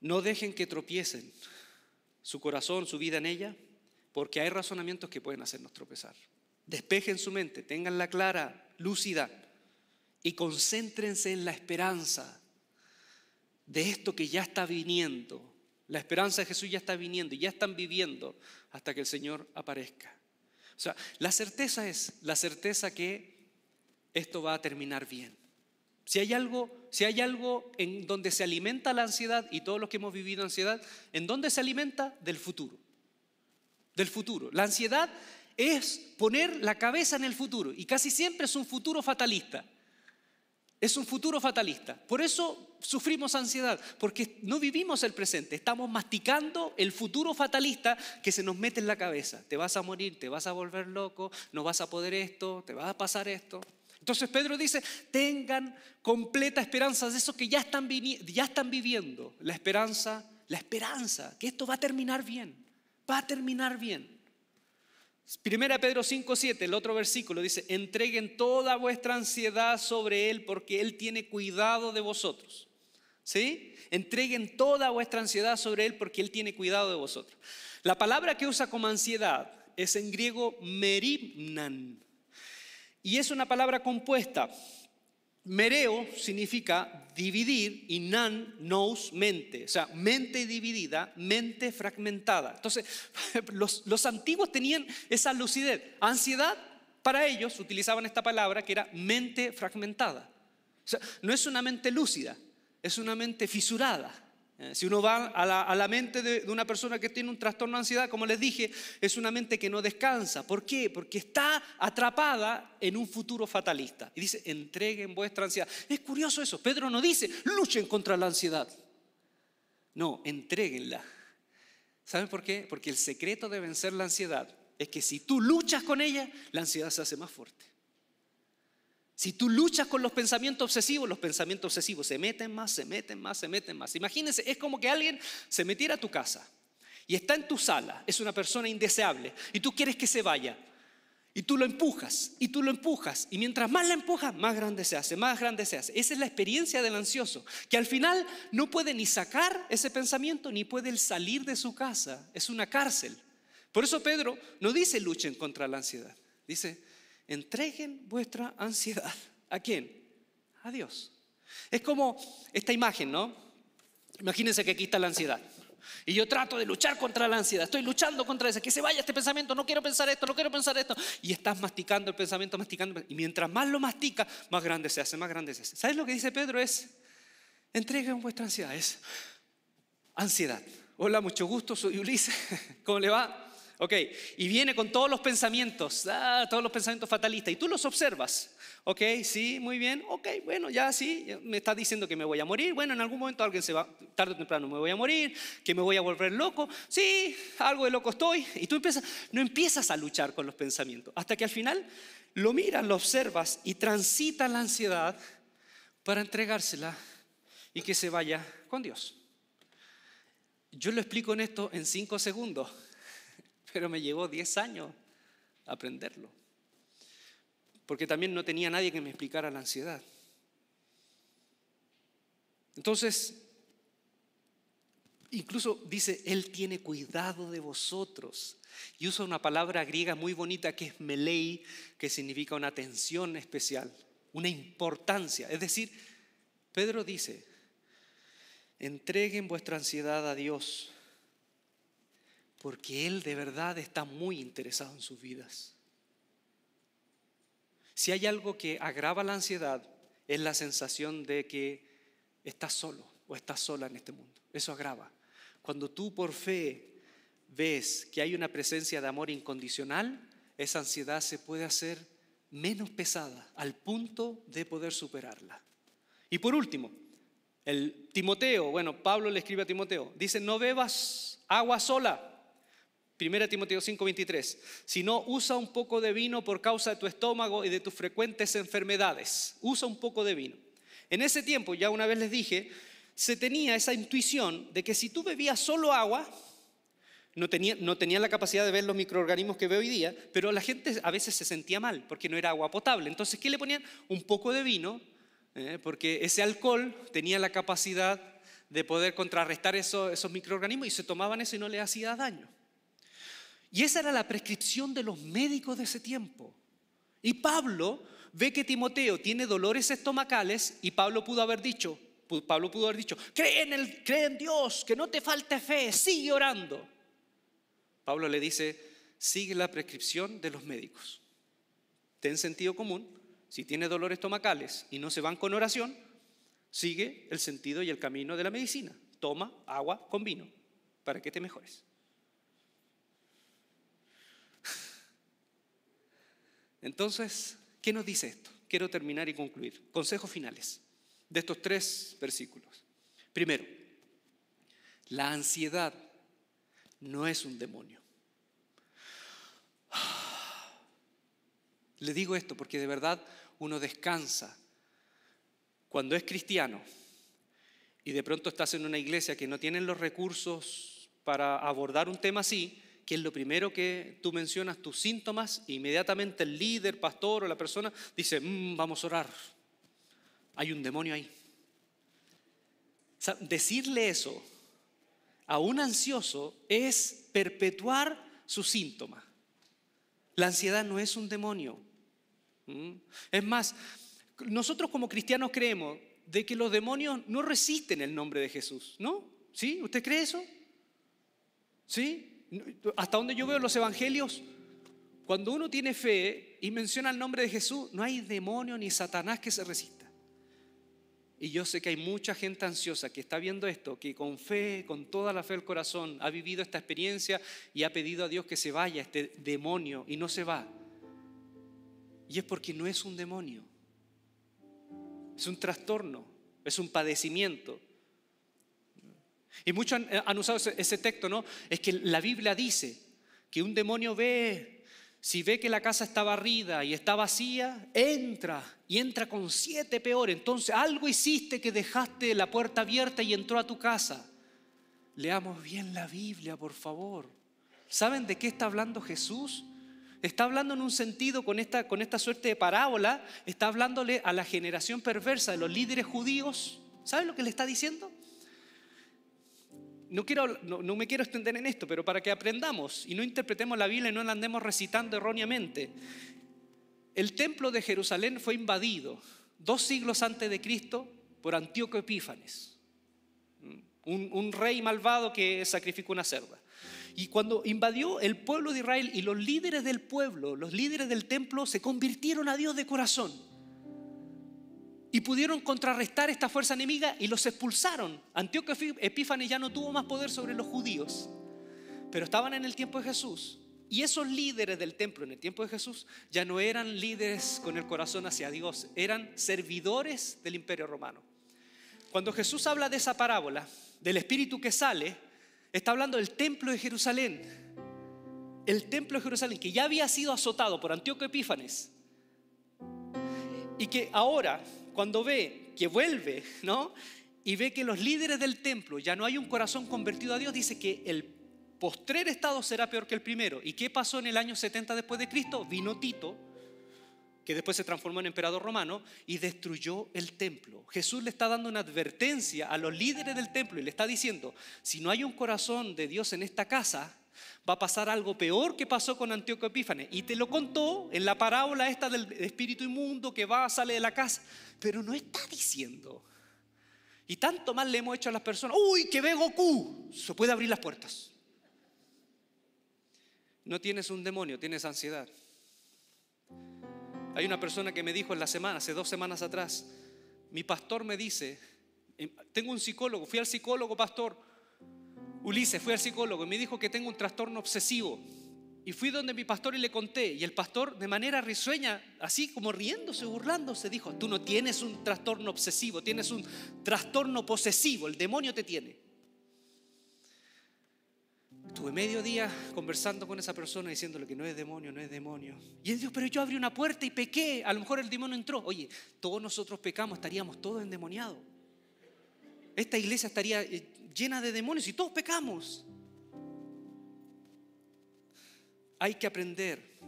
no dejen que tropiecen su corazón, su vida en ella, porque hay razonamientos que pueden hacernos tropezar. Despejen su mente, tenganla clara, lúcida y concéntrense en la esperanza de esto que ya está viniendo. La esperanza de Jesús ya está viniendo y ya están viviendo hasta que el Señor aparezca. O sea, la certeza es la certeza que esto va a terminar bien. Si hay algo, si hay algo en donde se alimenta la ansiedad y todos los que hemos vivido ansiedad, ¿en dónde se alimenta? Del futuro. Del futuro. La ansiedad es poner la cabeza en el futuro y casi siempre es un futuro fatalista. Es un futuro fatalista. Por eso sufrimos ansiedad, porque no vivimos el presente, estamos masticando el futuro fatalista que se nos mete en la cabeza. Te vas a morir, te vas a volver loco, no vas a poder esto, te va a pasar esto. Entonces Pedro dice, tengan completa esperanza de eso que ya están, ya están viviendo. La esperanza, la esperanza, que esto va a terminar bien, va a terminar bien. Primera Pedro 5, 7, el otro versículo dice, entreguen toda vuestra ansiedad sobre Él porque Él tiene cuidado de vosotros. ¿Sí? Entreguen toda vuestra ansiedad sobre Él porque Él tiene cuidado de vosotros. La palabra que usa como ansiedad es en griego merimnan. Y es una palabra compuesta. Mereo significa dividir y nan, nous, mente. O sea, mente dividida, mente fragmentada. Entonces, <laughs> los, los antiguos tenían esa lucidez. Ansiedad, para ellos utilizaban esta palabra que era mente fragmentada. O sea, no es una mente lúcida, es una mente fisurada. Eh, Si uno va a la, mente de, de una persona que tiene un trastorno de ansiedad, como les dije, es una mente que no descansa. ¿Por qué? Porque está atrapada en un futuro fatalista. Y dice, entreguen vuestra ansiedad. Es curioso eso. Pedro no dice, luchen contra la ansiedad. No, entréguenla. ¿Saben por qué? Porque el secreto de vencer la ansiedad es que si tú luchas con ella, la ansiedad se hace más fuerte. Si tú luchas con los pensamientos obsesivos, los pensamientos obsesivos se meten más, se meten más, se meten más. Imagínense, es como que alguien se metiera a tu casa y está en tu sala, es una persona indeseable y tú quieres que se vaya. Y tú lo empujas, y tú lo empujas, y mientras más la empujas, más grande se hace, más grande se hace. Esa es la experiencia del ansioso, que al final no puede ni sacar ese pensamiento, ni puede salir de su casa. Es una cárcel. Por eso Pedro no dice luchen contra la ansiedad, dice entreguen vuestra ansiedad. ¿A quién? A Dios. Es como esta imagen, ¿no? Imagínense que aquí está la ansiedad. Y yo trato de luchar contra la ansiedad. Estoy luchando contra eso. Que se vaya este pensamiento. No quiero pensar esto, no quiero pensar esto. Y estás masticando el pensamiento, masticando. Y mientras más lo mastica, más grande se hace, más grande se hace. ¿Sabes lo que dice Pedro? Es, entreguen vuestra ansiedad. Es ansiedad. Hola, mucho gusto. Soy Ulises. <laughs> ¿Cómo le va? Ok, y viene con todos los pensamientos, ah, todos los pensamientos fatalistas, y tú los observas. Ok, sí, muy bien, ok, bueno, ya sí, me está diciendo que me voy a morir, bueno, en algún momento alguien se va, tarde o temprano me voy a morir, que me voy a volver loco, sí, algo de loco estoy, y tú empiezas, no empiezas a luchar con los pensamientos, hasta que al final lo miras, lo observas y transita la ansiedad para entregársela y que se vaya con Dios. Yo lo explico en esto en cinco segundos pero me llevó 10 años aprenderlo. Porque también no tenía nadie que me explicara la ansiedad. Entonces, incluso dice, Él tiene cuidado de vosotros. Y usa una palabra griega muy bonita que es melei, que significa una atención especial, una importancia. Es decir, Pedro dice, entreguen vuestra ansiedad a Dios porque Él de verdad está muy interesado en sus vidas. Si hay algo que agrava la ansiedad, es la sensación de que estás solo o estás sola en este mundo. Eso agrava. Cuando tú por fe ves que hay una presencia de amor incondicional, esa ansiedad se puede hacer menos pesada al punto de poder superarla. Y por último, el Timoteo, bueno, Pablo le escribe a Timoteo, dice, no bebas agua sola 1 Timoteo 5:23, si no, usa un poco de vino por causa de tu estómago y de tus frecuentes enfermedades. Usa un poco de vino. En ese tiempo, ya una vez les dije, se tenía esa intuición de que si tú bebías solo agua, no tenía, no tenía la capacidad de ver los microorganismos que veo hoy día, pero la gente a veces se sentía mal porque no era agua potable. Entonces, ¿qué le ponían? Un poco de vino, eh, porque ese alcohol tenía la capacidad de poder contrarrestar esos, esos microorganismos y se tomaban eso y no le hacía daño. Y esa era la prescripción de los médicos de ese tiempo. Y Pablo ve que Timoteo tiene dolores estomacales y Pablo pudo haber dicho, Pablo pudo haber dicho, cree en, el, cree en Dios, que no te falte fe, sigue orando. Pablo le dice, sigue la prescripción de los médicos. Ten sentido común, si tiene dolores estomacales y no se van con oración, sigue el sentido y el camino de la medicina. Toma agua con vino para que te mejores. Entonces, ¿qué nos dice esto? Quiero terminar y concluir. Consejos finales de estos tres versículos. Primero, la ansiedad no es un demonio. Le digo esto porque de verdad uno descansa cuando es cristiano y de pronto estás en una iglesia que no tienen los recursos para abordar un tema así, que es lo primero que tú mencionas, tus síntomas, inmediatamente el líder, pastor o la persona dice, mm, vamos a orar. Hay un demonio ahí. decirle eso a un ansioso es perpetuar su síntoma. La ansiedad no es un demonio. Es más, nosotros como cristianos creemos de que los demonios no resisten el nombre de Jesús, ¿no? ¿Sí? ¿Usted cree eso? ¿Sí? Hasta donde yo veo los evangelios, cuando uno tiene fe y menciona el nombre de Jesús, no hay demonio ni Satanás que se resista. Y yo sé que hay mucha gente ansiosa que está viendo esto, que con fe, con toda la fe del corazón, ha vivido esta experiencia y ha pedido a Dios que se vaya este demonio y no se va. Y es porque no es un demonio, es un trastorno, es un padecimiento. Y muchos han, usado ese, ese texto, ¿no? Es que la Biblia dice que un demonio ve si ve que la casa está barrida y está vacía, entra y entra con siete peor. Entonces algo hiciste que dejaste la puerta abierta y entró a tu casa. Leamos bien la Biblia, por favor. ¿Saben de qué está hablando Jesús? Está hablando en un sentido con esta, con esta suerte de parábola, está hablándole a la generación perversa de los líderes judíos. ¿Saben lo que le está diciendo? No, quiero, no, me quiero extender en esto, pero para que aprendamos y no interpretemos la Biblia y no la andemos recitando erróneamente. El templo de Jerusalén fue invadido dos siglos antes de Cristo por Antíoco Epífanes, un, un rey malvado que sacrificó una cerda. Y cuando invadió el pueblo de Israel y los líderes del pueblo, los líderes del templo, se convirtieron a Dios de corazón y pudieron contrarrestar esta fuerza enemiga y los expulsaron. Antíoco Epífanes ya no tuvo más poder sobre los judíos, pero estaban en el tiempo de Jesús. Y esos líderes del templo en el tiempo de Jesús ya no eran líderes con el corazón hacia Dios, eran servidores del imperio romano. Cuando Jesús habla de esa parábola, del espíritu que sale, está hablando del templo de Jerusalén. El templo de Jerusalén, que ya había sido azotado por Antíoco Epífanes, y que ahora cuando ve que vuelve, ¿no? Y ve que los líderes del templo ya no hay un corazón convertido a Dios, dice que el postrer estado será peor que el primero. ¿Y qué pasó en el año 70 después de Cristo? Vino Tito, que después se transformó en emperador romano, y destruyó el templo. Jesús le está dando una advertencia a los líderes del templo y le está diciendo, si no hay un corazón de Dios en esta casa, va a pasar algo peor que pasó con Antíoco Epífanes. Y te lo contó en la parábola esta del espíritu inmundo que va, sale de la casa, pero no está diciendo. Y tanto mal le hemos hecho a las personas, uy, que ve Goku, se puede abrir las puertas. No tienes un demonio, tienes ansiedad. Hay una persona que me dijo en la semana, hace dos semanas atrás, mi pastor me dice, em, tengo un psicólogo, fui al psicólogo pastor, Ulises, fui al psicólogo y me dijo que tengo un trastorno obsesivo. Y fui donde mi pastor y le conté. Y el pastor, de manera risueña, así como riéndose, burlándose, dijo: Tú no tienes un trastorno obsesivo, tienes un trastorno posesivo. El demonio te tiene. Tuve medio día conversando con esa persona diciéndole que no es demonio, no es demonio. Y él dijo, pero yo abrí una puerta y pequé. A lo mejor el demonio entró. Oye, todos nosotros pecamos, estaríamos todos endemoniados. Esta iglesia estaría eh, llena de demonios y todos pecamos. Hay que aprender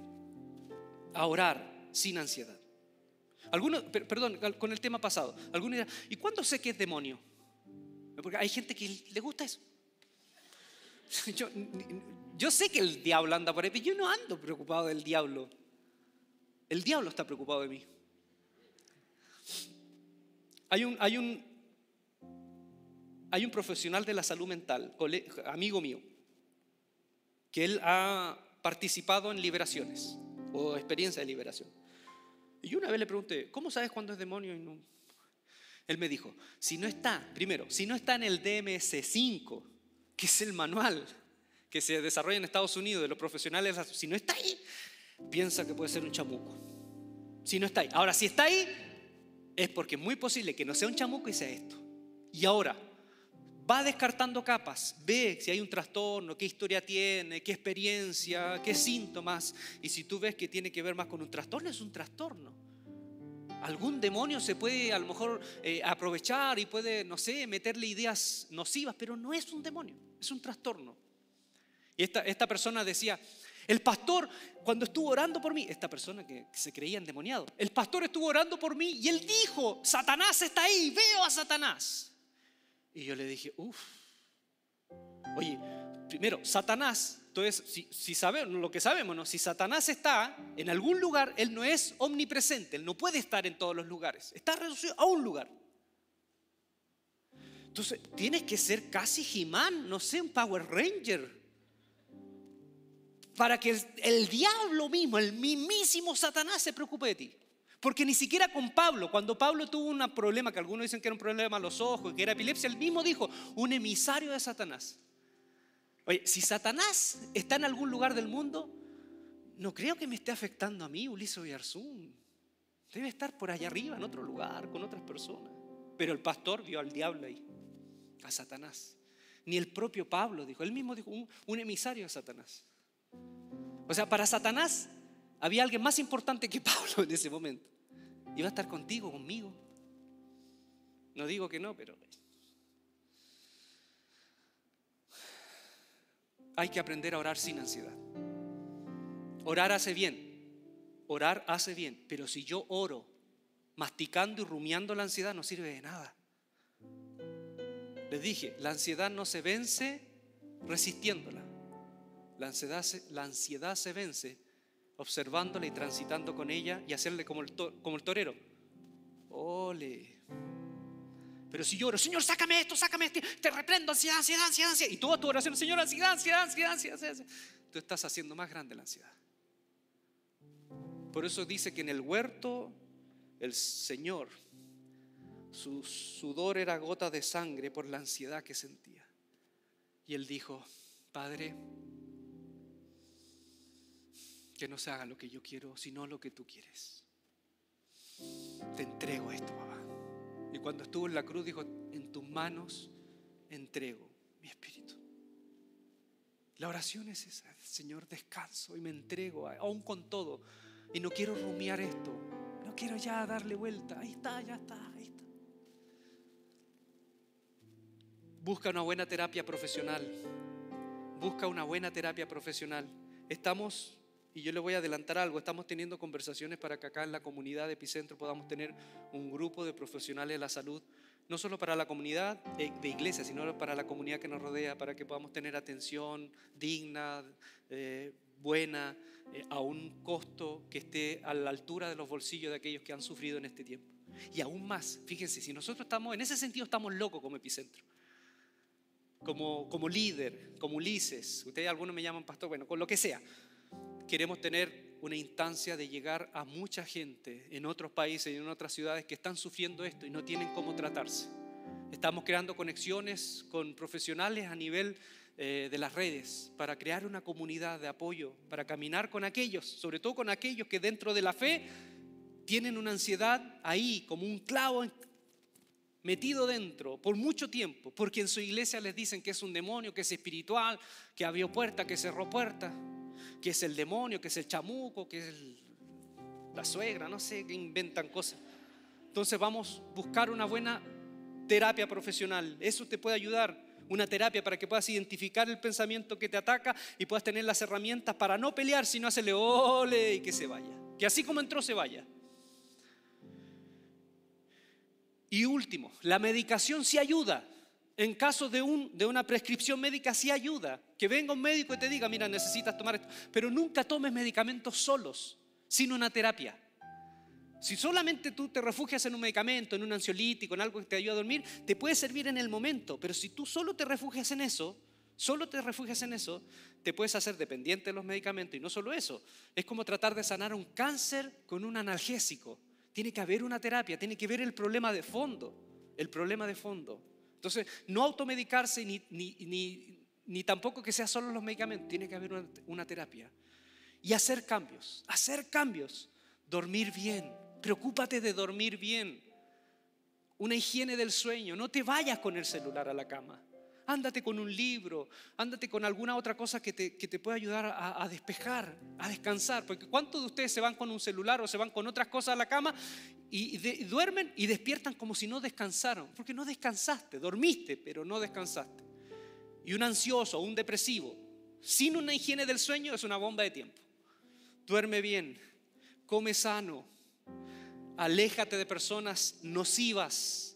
a orar sin ansiedad. Algunos, perdón, con el tema pasado, algunos dirán, ¿y cuándo sé que es demonio? Porque hay gente que le gusta eso. <laughs> Yo, yo sé que el diablo anda por ahí, pero yo no ando preocupado del diablo. El diablo está preocupado de mí. Hay un, hay un, hay un profesional de la salud mental, amigo mío, que él ha participado en liberaciones o experiencia de liberación. Y una vez le pregunté, ¿cómo sabes cuándo es demonio? Y no? Él me dijo, si no está, primero, si no está en el DMS5, que es el manual que se desarrolla en Estados Unidos de los profesionales, si no está ahí, piensa que puede ser un chamuco. Si no está ahí. Ahora, si está ahí, es porque es muy posible que no sea un chamuco y sea esto. Y ahora, va descartando capas, ve si hay un trastorno, qué historia tiene, qué experiencia, qué síntomas. Y si tú ves que tiene que ver más con un trastorno, es un trastorno. Algún demonio se puede a lo mejor eh, aprovechar y puede, no sé, meterle ideas nocivas, pero no es un demonio, es un trastorno. Y esta, esta persona decía, el pastor, cuando estuvo orando por mí, esta persona que se creía endemoniado, el pastor estuvo orando por mí y él dijo, Satanás está ahí, veo a Satanás. Y yo le dije, uff, oye, primero, Satanás, entonces, si, sabemos lo que sabemos, ¿no? si Satanás está en algún lugar, él no es omnipresente, él no puede estar en todos los lugares, está reducido a un lugar. Entonces, tienes que ser casi He-Man, no sé, un Power Ranger, para que el, el diablo mismo, el mismísimo Satanás se preocupe de ti. Porque ni siquiera con Pablo, cuando Pablo tuvo un problema, que algunos dicen que era un problema a los ojos, que era epilepsia, él mismo dijo, un emisario de Satanás. Oye, si Satanás está en algún lugar del mundo, no creo que me esté afectando a mí, Ulises Oyarzún. Debe estar por allá arriba, en otro lugar, con otras personas. Pero el pastor vio al diablo ahí, a Satanás. Ni el propio Pablo dijo, él mismo dijo, un, un emisario de Satanás. O sea, para Satanás había alguien más importante que <laughs> Pablo en ese momento. Iba a estar contigo, conmigo. No digo que no, pero hay que aprender a orar sin ansiedad. Orar hace bien. Orar hace bien. Pero si yo oro masticando y rumiando la ansiedad, no sirve de nada. Les dije, la ansiedad no se vence resistiéndola. La ansiedad, la ansiedad se vence observándola y transitando con ella y hacerle como el, como el torero. Ole. Pero si lloro, Señor, sácame esto, sácame esto, te reprendo, ansiedad, ansiedad, ansiedad, ansiedad. Y toda tu oración, Señor, ansiedad, ansiedad, ansiedad, ansiedad, ansiedad. Tú estás haciendo más grande la ansiedad. Por eso dice que en el huerto el Señor, su sudor era gota de sangre por la ansiedad que sentía. Y él dijo, Padre, que no se haga lo que yo quiero, sino lo que tú quieres. Te entrego esto, papá. Y cuando estuvo en la cruz dijo, en tus manos entrego mi espíritu. La oración es esa, Señor, descanso y me entrego, aún con todo. Y no quiero rumiar esto, no quiero ya darle vuelta. Ahí está, ya está, ahí está. Busca una buena terapia profesional. Busca una buena terapia profesional. Estamos y yo le voy a adelantar algo, estamos teniendo conversaciones para que acá en la comunidad de Epicentro podamos tener un grupo de profesionales de la salud, no solo para la comunidad eh, de iglesia, sino para la comunidad que nos rodea, para que podamos tener atención digna, eh, buena, eh, a un costo que esté a la altura de los bolsillos de aquellos que han sufrido en este tiempo. Y aún más, fíjense, si nosotros estamos, en ese sentido estamos locos como Epicentro. Como, como líder, como Ulises, ustedes algunos me llaman pastor, bueno, con lo que sea queremos tener una instancia de llegar a mucha gente en otros países y en otras ciudades que están sufriendo esto y no tienen cómo tratarse. Estamos creando conexiones con profesionales a nivel eh, de las redes para crear una comunidad de apoyo, para caminar con aquellos, sobre todo con aquellos que dentro de la fe tienen una ansiedad ahí, como un clavo metido dentro por mucho tiempo, porque en su iglesia les dicen que es un demonio, que es espiritual, que abrió puerta, que cerró puerta que es el demonio, que es el chamuco, que es la suegra, no sé, que inventan cosas. Entonces vamos a buscar una buena terapia profesional. Eso te puede ayudar, una terapia para que puedas identificar el pensamiento que te ataca y puedas tener las herramientas para no pelear, sino hacerle ole y que se vaya. Que así como entró, se vaya. Y último, la medicación sí ayuda en caso de, un, de una prescripción médica sí ayuda. Que venga un médico y te diga, mira, necesitas tomar esto. Pero nunca tomes medicamentos solos, sin una terapia. Si solamente tú te refugias en un medicamento, en un ansiolítico, en algo que te ayuda a dormir, te puede servir en el momento. Pero si tú solo te refugias en eso, solo te refugias en eso, te puedes hacer dependiente de los medicamentos. Y no solo eso, es como tratar de sanar un cáncer con un analgésico. Tiene que haber una terapia, tiene que ver el problema de fondo. El problema de fondo. Entonces, no automedicarse ni, ni, tampoco que sea solo los medicamentos, tiene que haber una, una terapia. Y hacer cambios, hacer cambios. Dormir bien, preocúpate de dormir bien. Una higiene del sueño, no te vayas con el celular a la cama ándate con un libro, ándate con alguna otra cosa que te, que te pueda ayudar a, despejar, a descansar. Porque ¿cuántos de ustedes se van con un celular o se van con otras cosas a la cama y, duermen y despiertan como si no descansaron? Porque no descansaste, dormiste, pero no descansaste. Y un ansioso o un depresivo, sin una higiene del sueño, es una bomba de tiempo. Duerme bien, come sano, aléjate de personas nocivas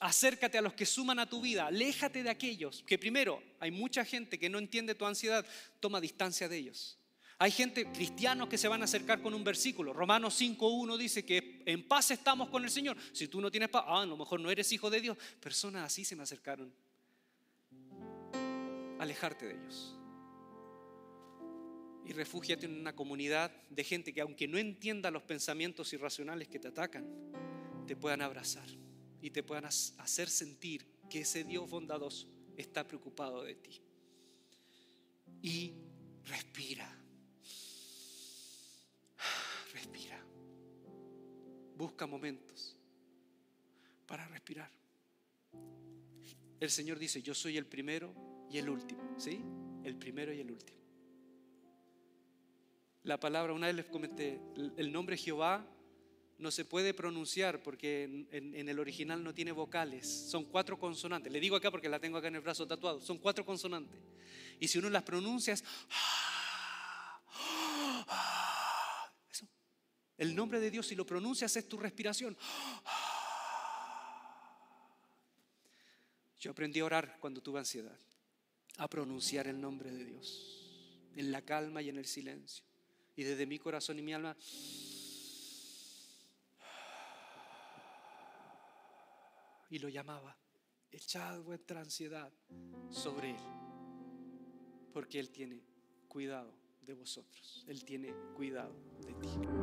acércate a los que suman a tu vida, aléjate de aquellos que primero hay mucha gente que no entiende tu ansiedad, toma distancia de ellos. Hay gente, cristianos, que se van a acercar con un versículo. Romanos 5.1 dice que en paz estamos con el Señor. Si tú no tienes paz, ah, a lo mejor no eres hijo de Dios. Personas así se me acercaron. Alejarte de ellos. Y refúgiate en una comunidad de gente que aunque no entienda los pensamientos irracionales que te atacan, te puedan abrazar y te puedan hacer sentir que ese Dios bondadoso está preocupado de ti. Y respira. Respira. Busca momentos para respirar. El Señor dice, yo soy el primero y el último. ¿Sí? El primero y el último. La palabra, una vez les comenté, el nombre Jehová no se puede pronunciar porque en, el original no tiene vocales. Son cuatro consonantes. Le digo acá porque la tengo acá en el brazo tatuado. Son cuatro consonantes. Y si uno las pronuncia es... Eso. El nombre de Dios, si lo pronuncias, es tu respiración. Yo aprendí a orar cuando tuve ansiedad, a pronunciar el nombre de Dios, en la calma y en el silencio. Y desde mi corazón y mi alma, y lo llamaba, echad vuestra ansiedad sobre Él, porque Él tiene cuidado de vosotros, Él tiene cuidado de ti.